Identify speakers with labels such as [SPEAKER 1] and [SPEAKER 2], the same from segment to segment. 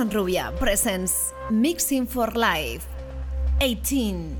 [SPEAKER 1] Alison Rubia presents Mixing for Life 18.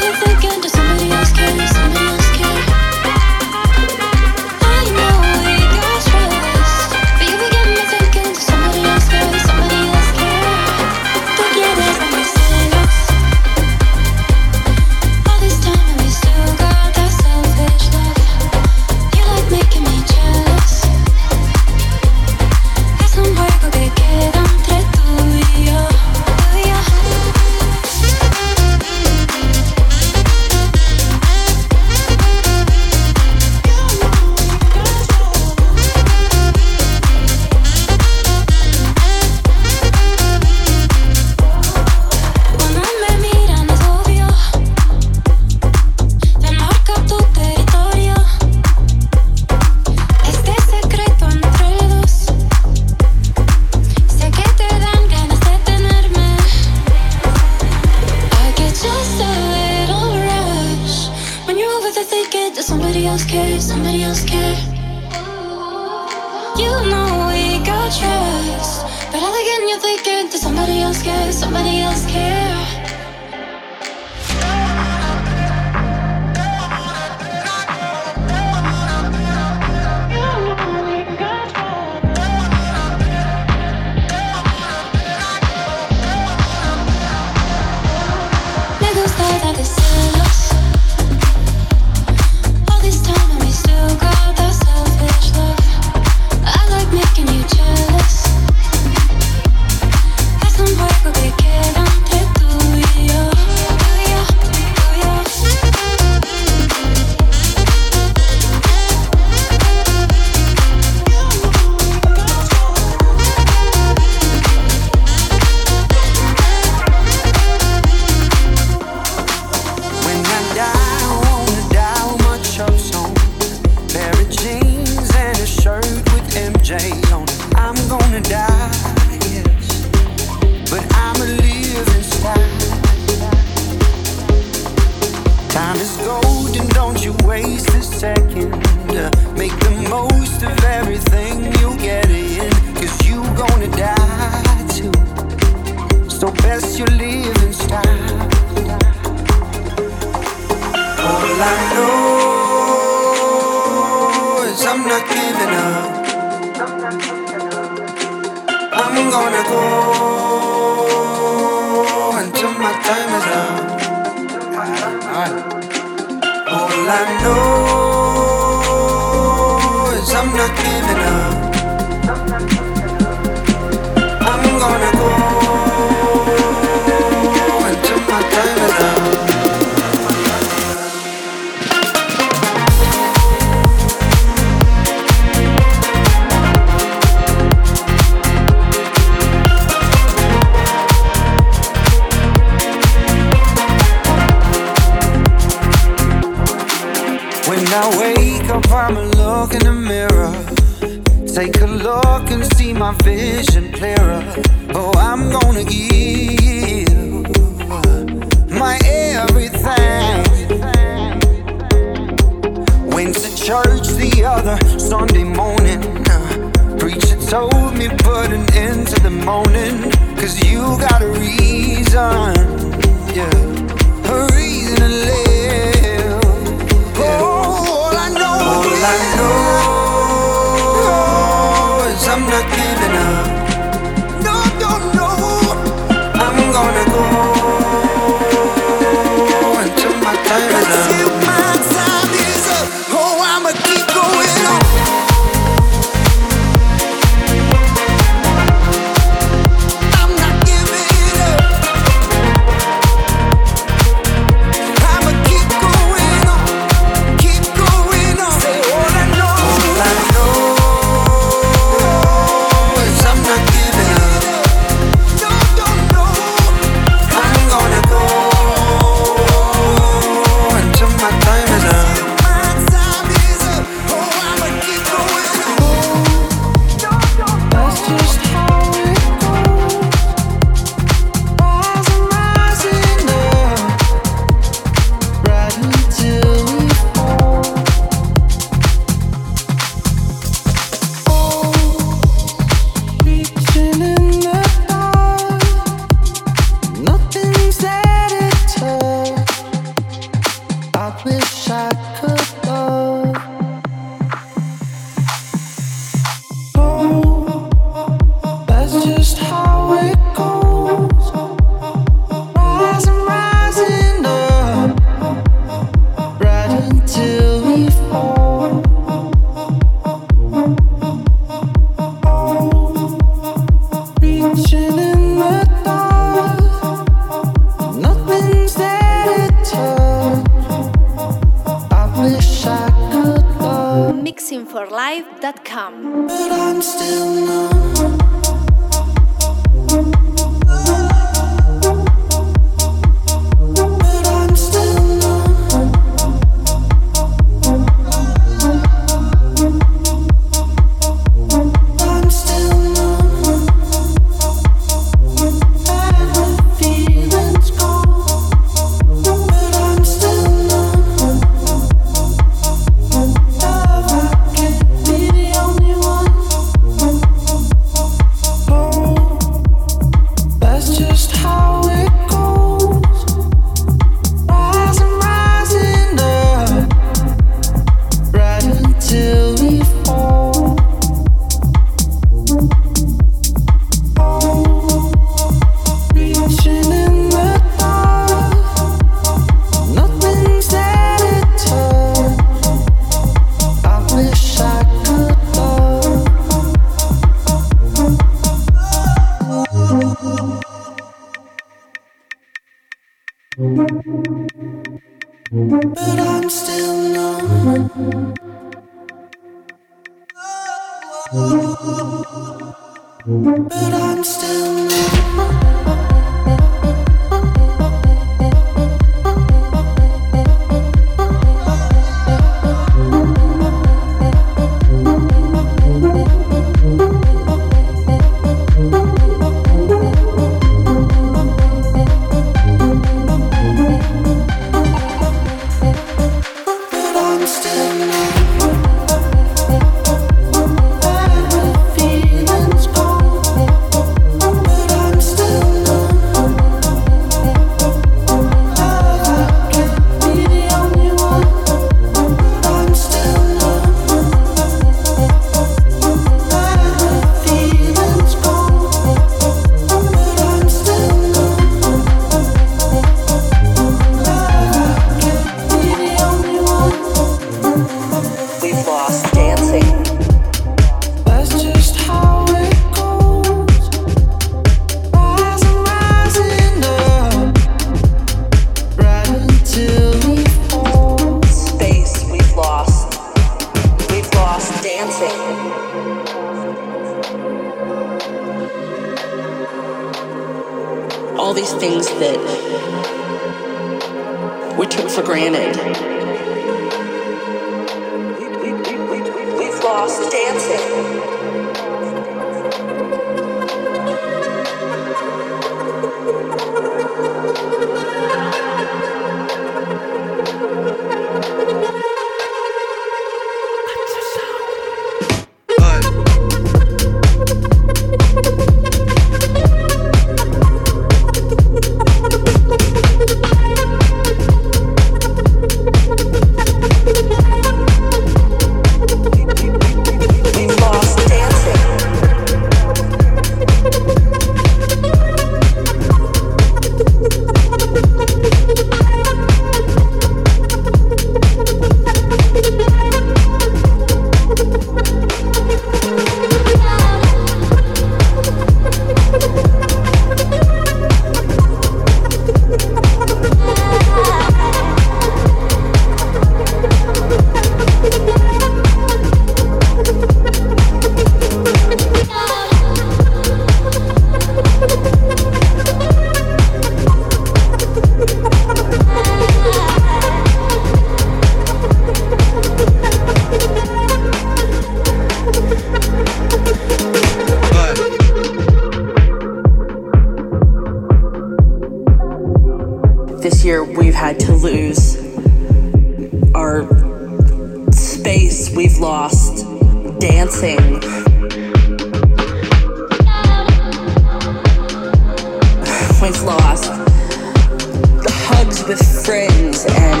[SPEAKER 2] friends and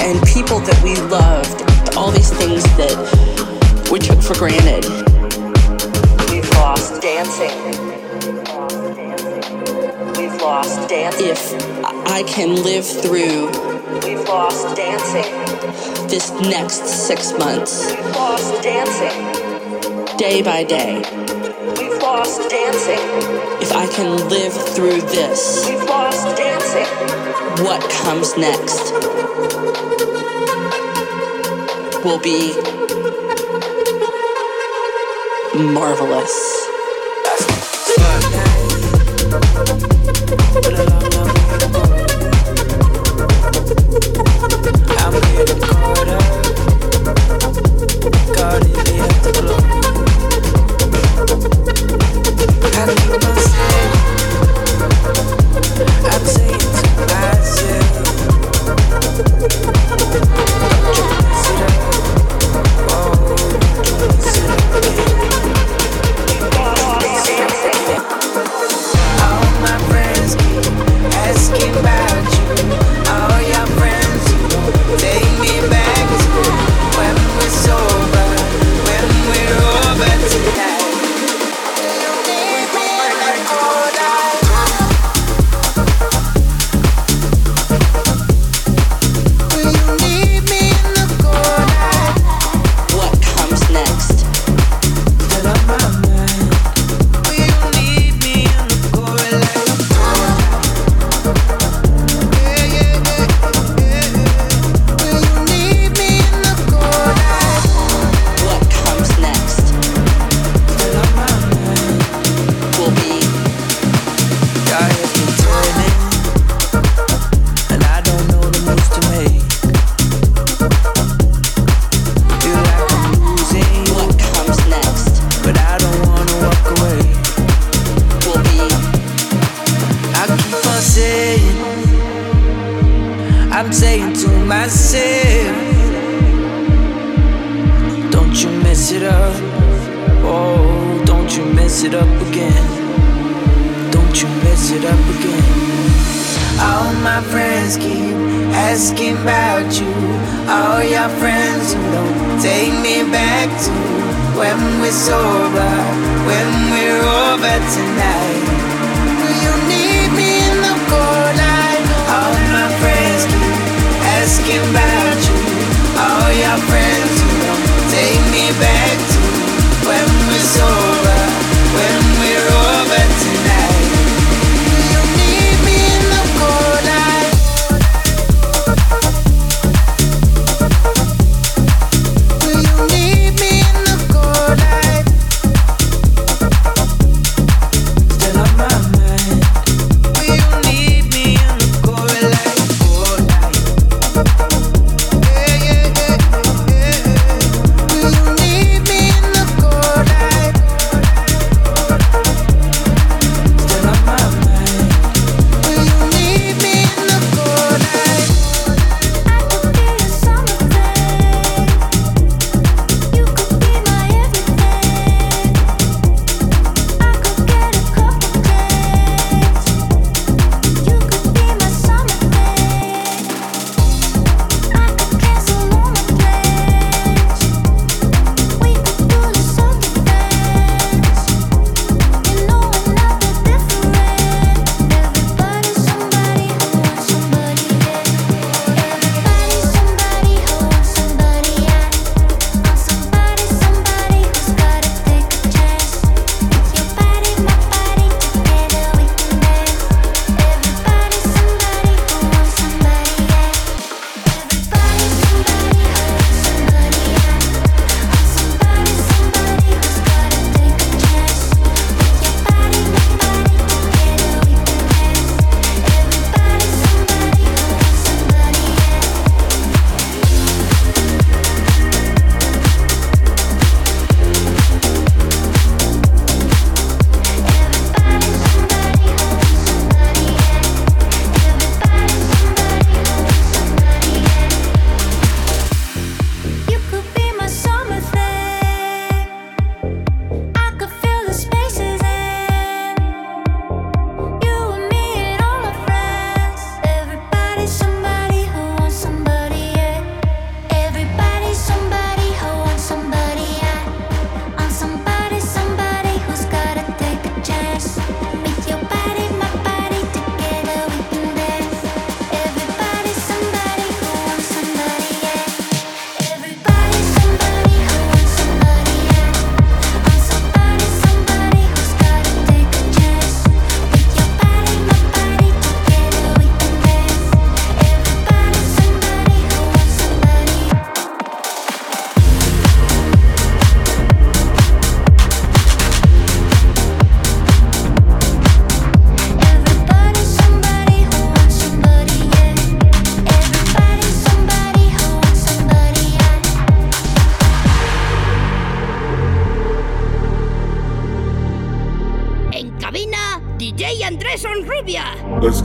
[SPEAKER 2] and people that we loved, all these things that we took for granted. We've lost dancing. We've lost dancing. If I can live through We've lost dancing. This next six months. We've lost dancing. Day by day. We've lost dancing. If I can live through this. We've lost dancing what comes next will be marvelous. mess it up again. Don't you mess it
[SPEAKER 3] up again. All my friends keep asking about you. All your friends, who don't take me back to when
[SPEAKER 4] we're sober, when we're over
[SPEAKER 5] tonight.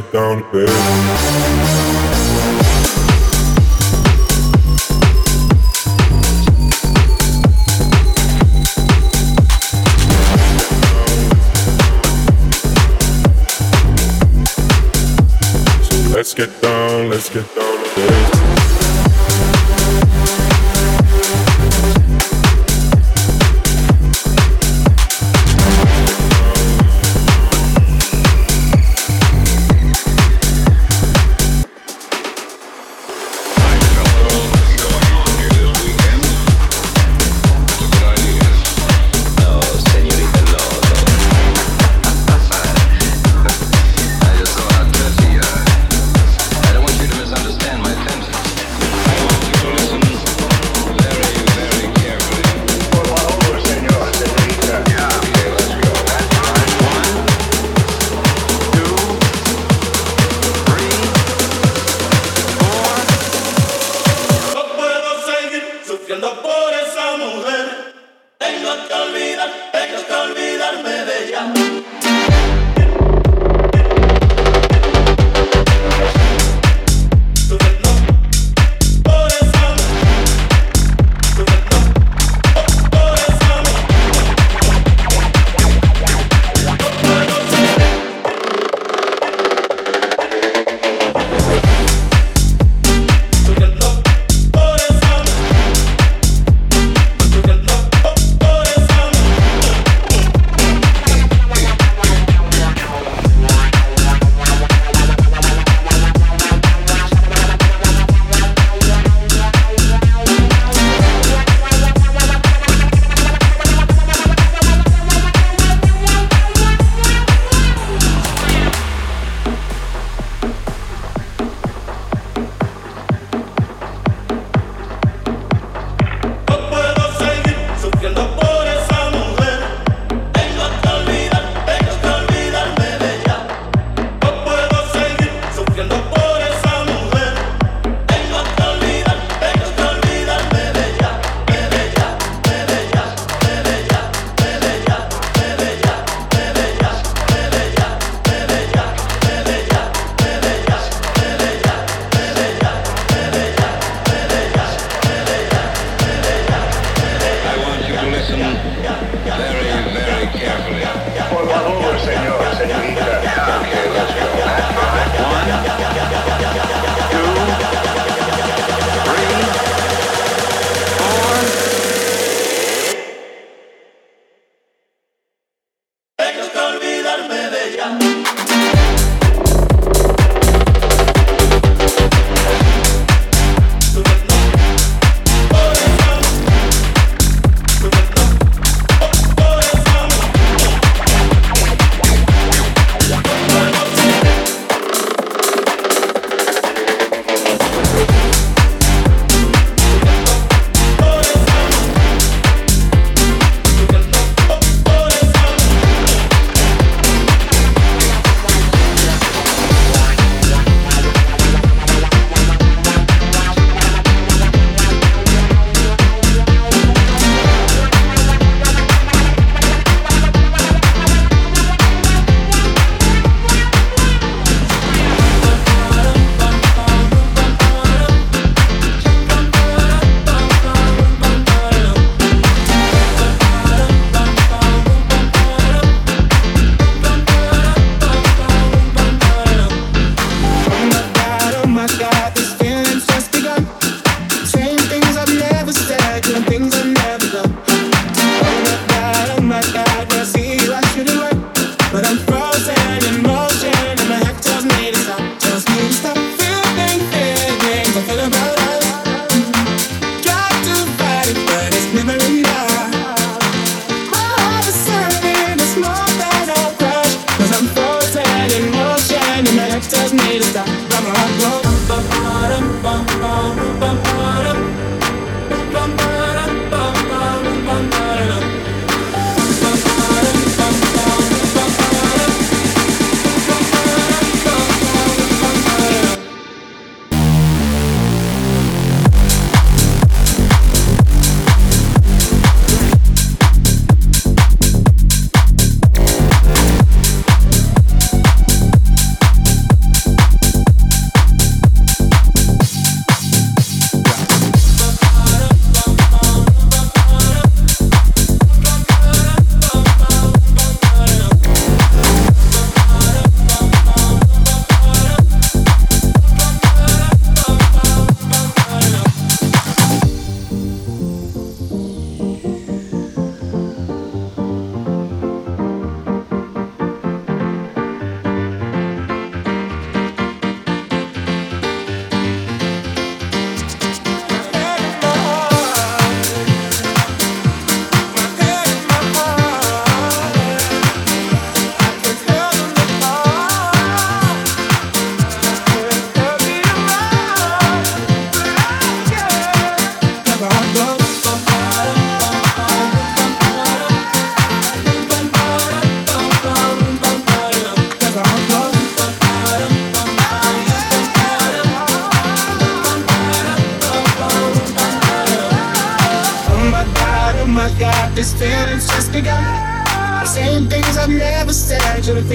[SPEAKER 5] get down to
[SPEAKER 6] bed. tengo que olvidar, tengo que olvidarme.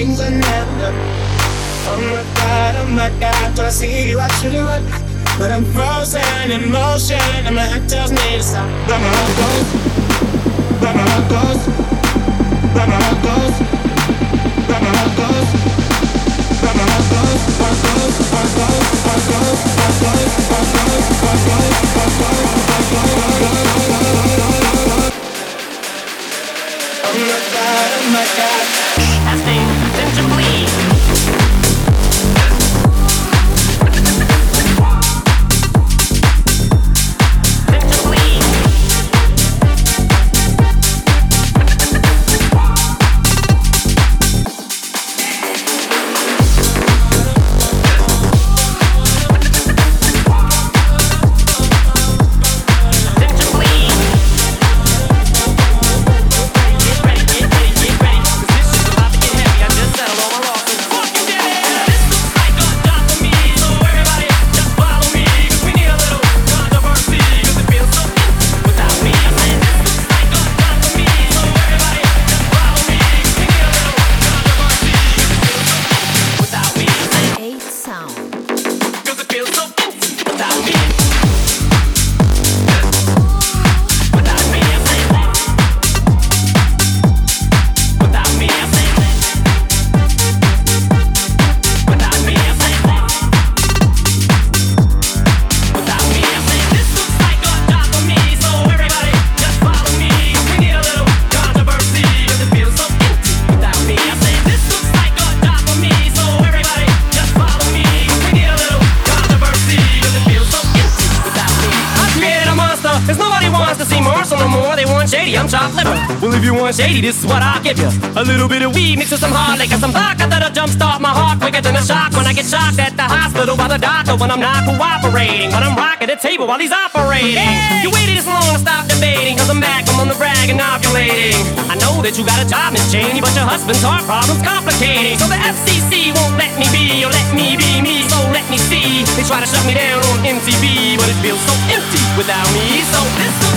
[SPEAKER 7] things are random. Oh my god, oh my god, do I see you? I should do. But I'm frozen in motion, and my head tells me to stop. But my heart goes, but my heart goes, but my heart goes, but my heart goes. But my heart goes. Oh my god, oh my god.
[SPEAKER 8] I think such a week. at the hospital by the doctor when I'm not cooperating. But I'm rocking the table while he's operating. Hey! You waited this long to stop debating, cause I'm back, I'm on the rag and. I know that you got a job, Miss Cheney, but your husband's heart problem's complicating. So the FCC won't let me be, or let me be me, so let me see. They try to shut me down on MTV, but it feels so empty without me. So this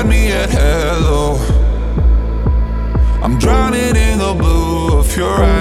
[SPEAKER 8] find me
[SPEAKER 9] at hello. I'm drowning in the blue of your eyes.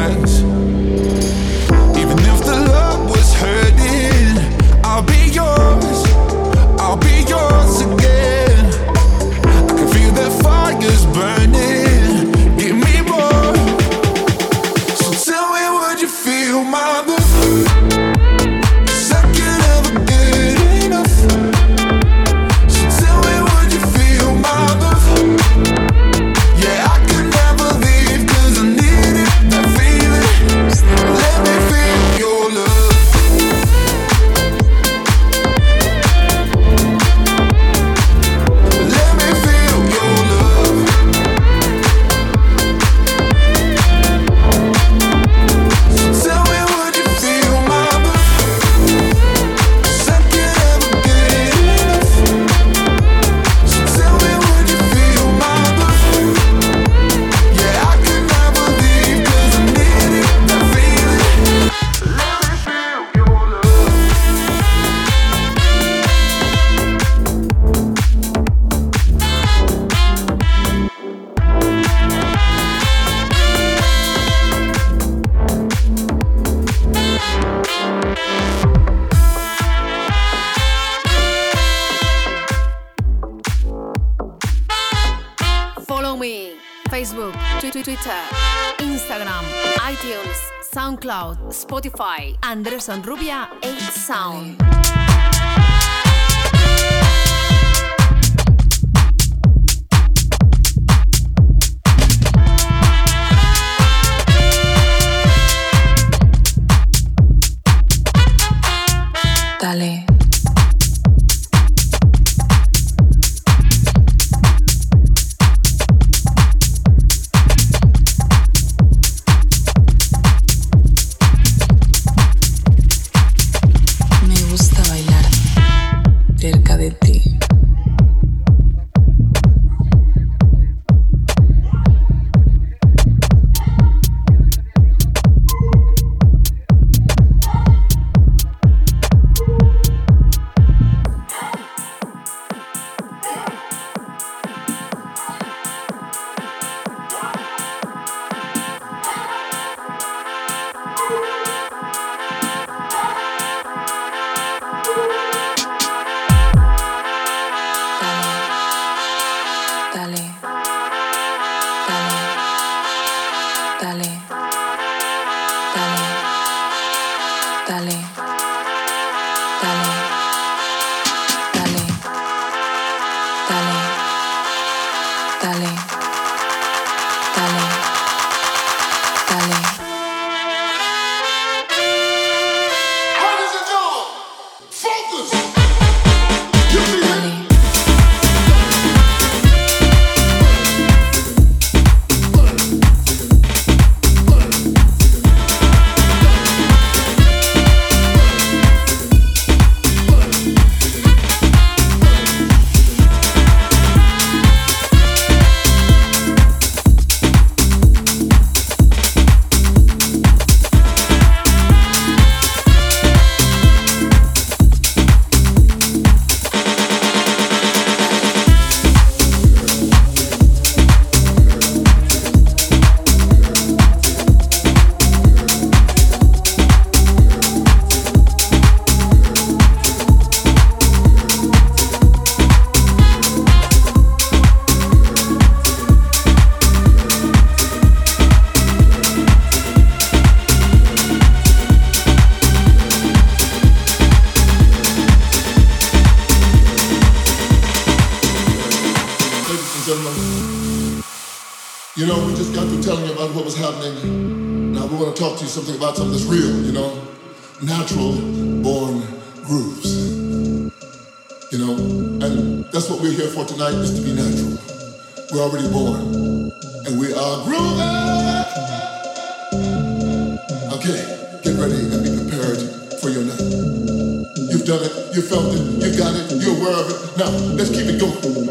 [SPEAKER 10] Anderson Rubia 8 Sound.
[SPEAKER 11] ready and prepared for your night. You've done it, you felt it, you got it, you're aware of it. Now, let's keep it going.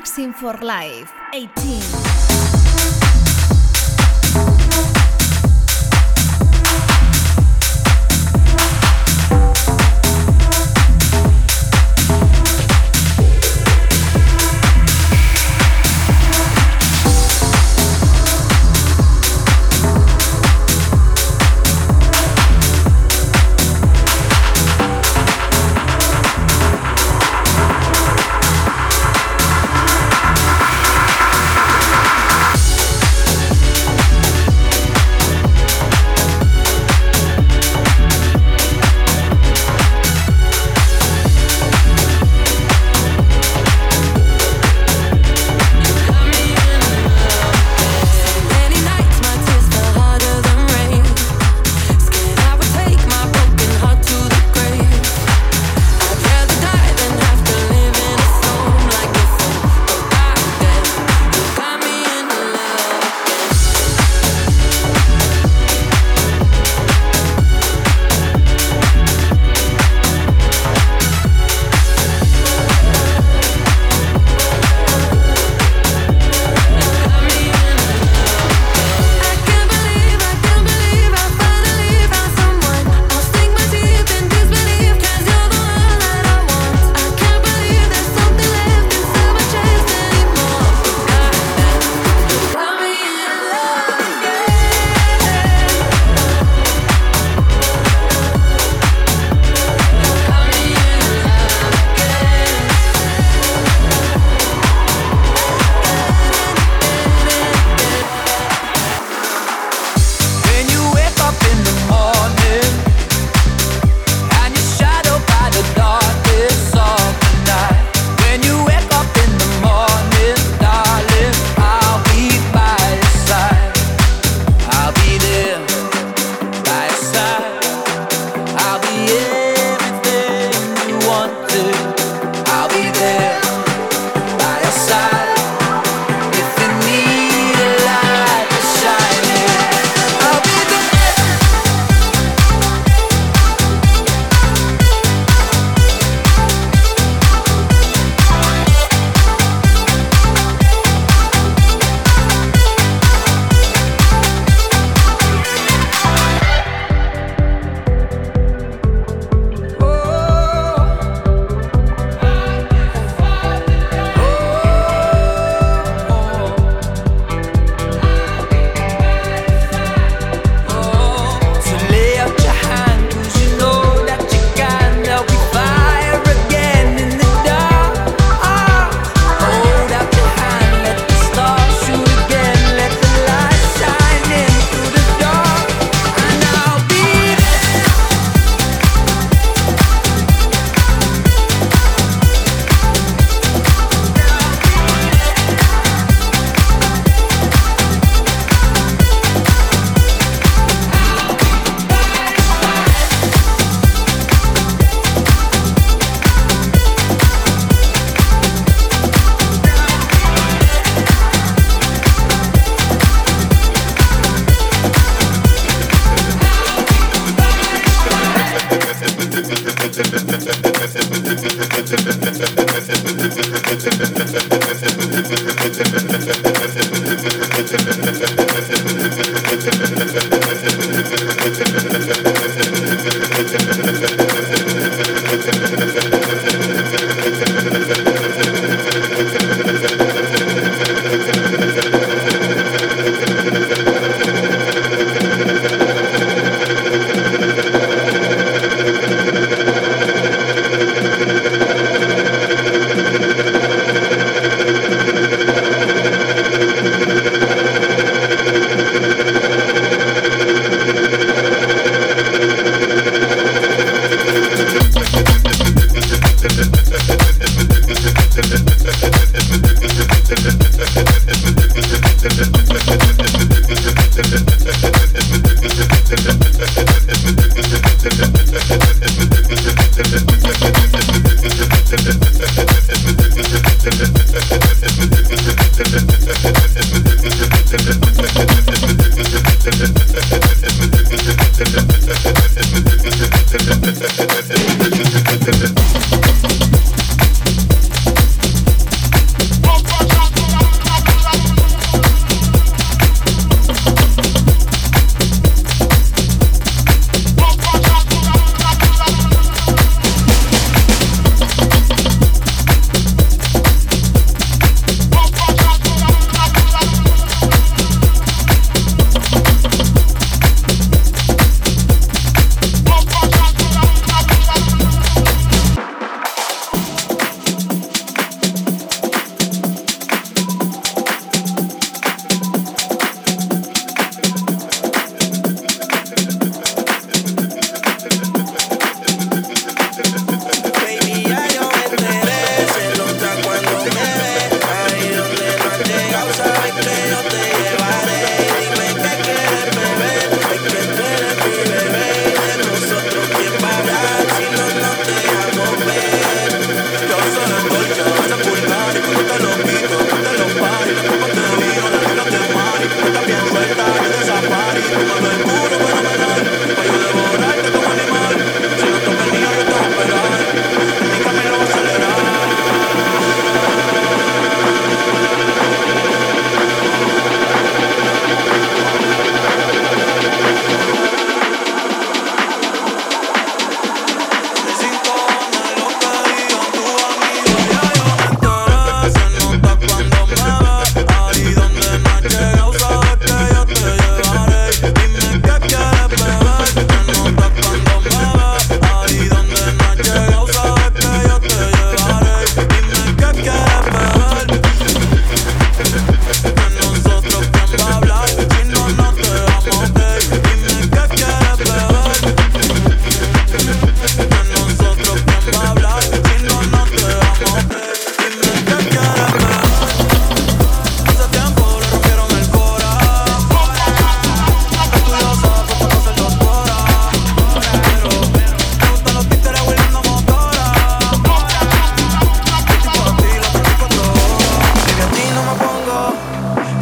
[SPEAKER 10] Mixing for Life 18.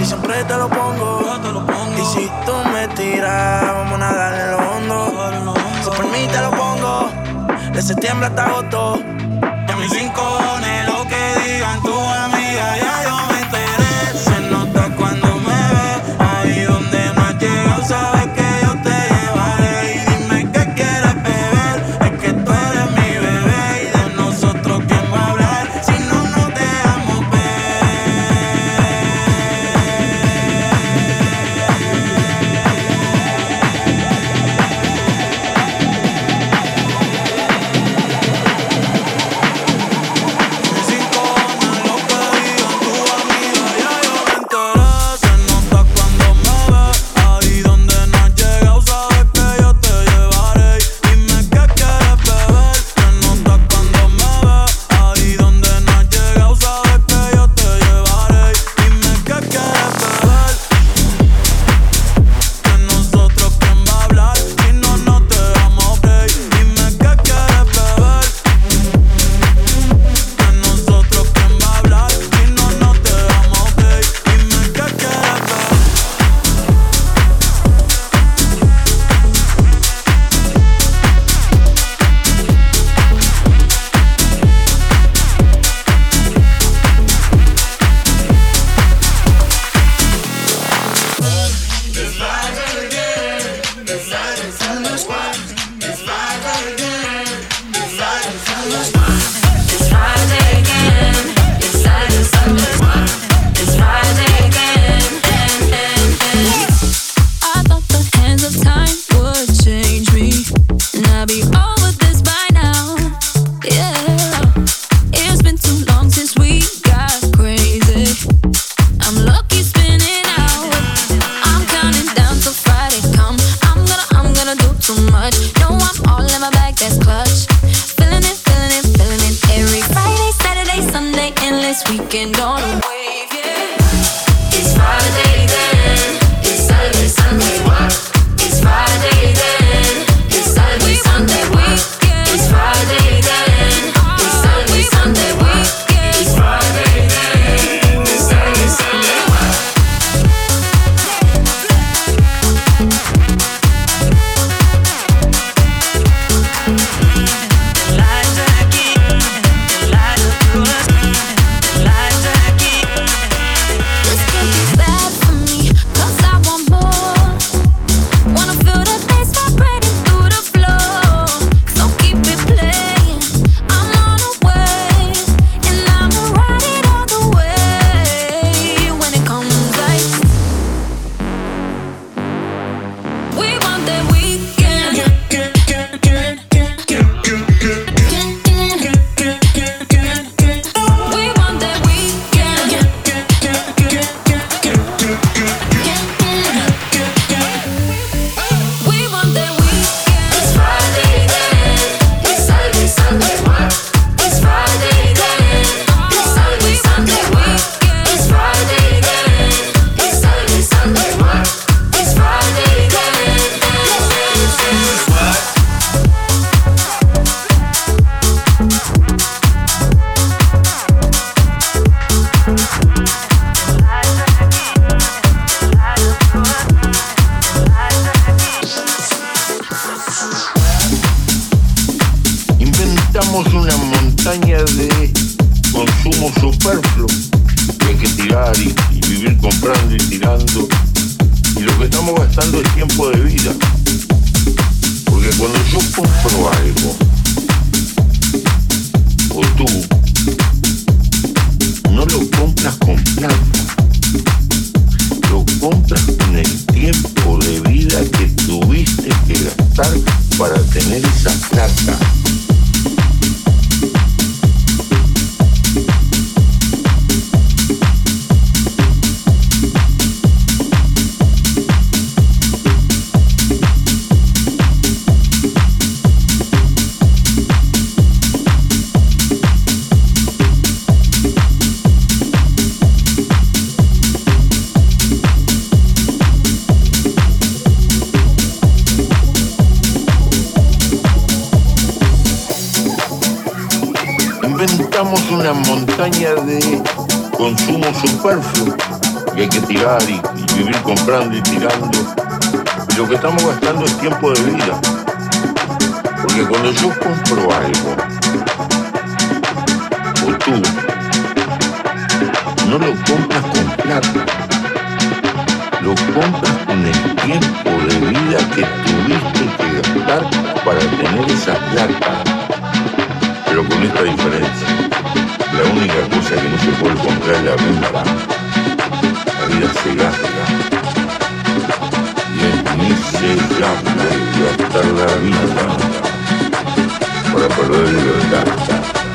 [SPEAKER 12] siempre te lo pongo. Te lo pongo. Y si tú me tiras, vamos a nadar en lo hondo. Si
[SPEAKER 6] por mí te lo pongo, de septiembre hasta agosto. Y a mis cinco Inventamos una montaña de consumo superfluo que hay que tirar y, vivir comprando y tirando. Lo que estamos gastando es tiempo de vida.
[SPEAKER 13] Porque cuando yo compro algo, o tú, no lo compras con plata, lo compras con el tiempo de vida que tuviste que gastar para tener esa plata. Pero con esta diferencia, la única cosa que no se puede comprar es la vida. La vida se gasta. Y es miserable gastar la vida para perder libertad.
[SPEAKER 14] What's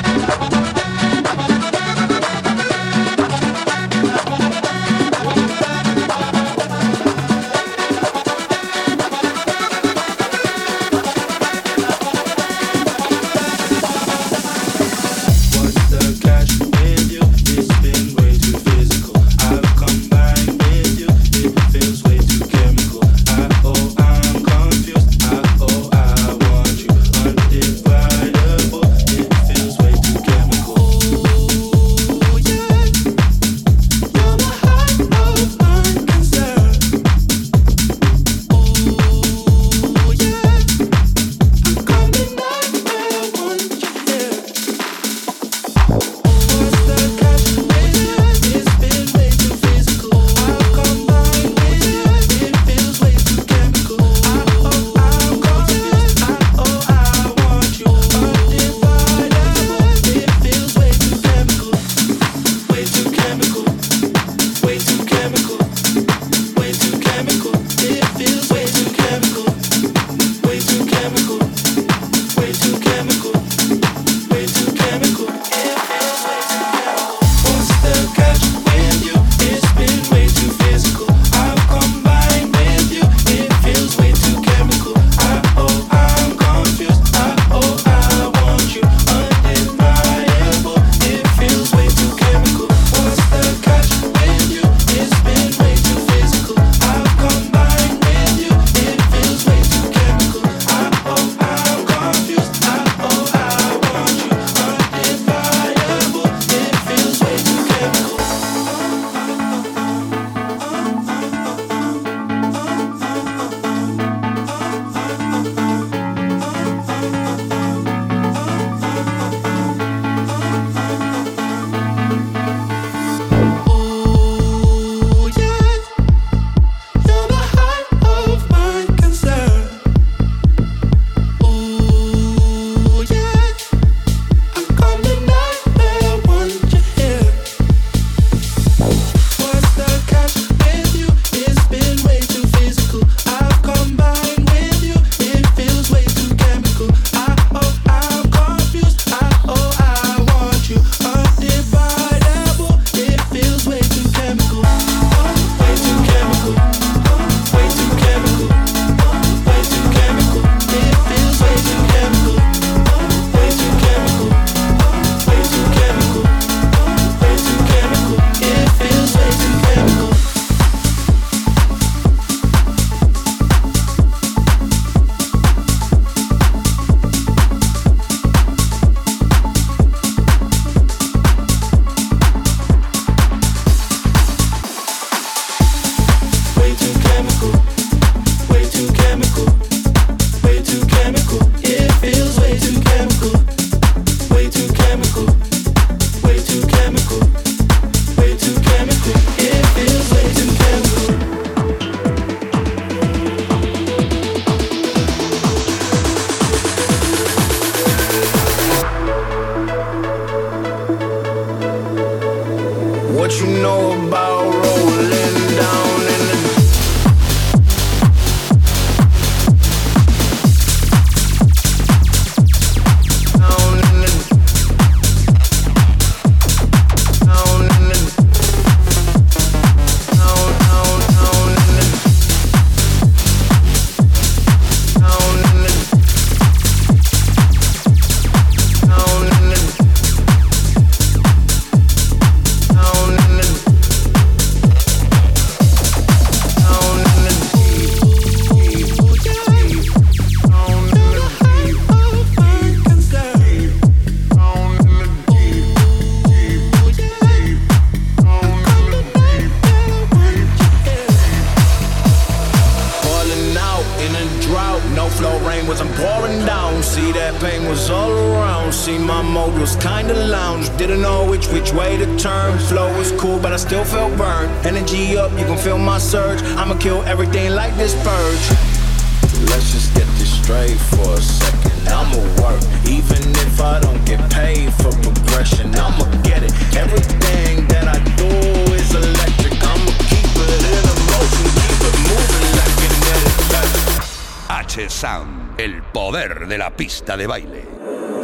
[SPEAKER 14] pista de baile.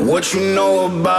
[SPEAKER 14] What you
[SPEAKER 9] know about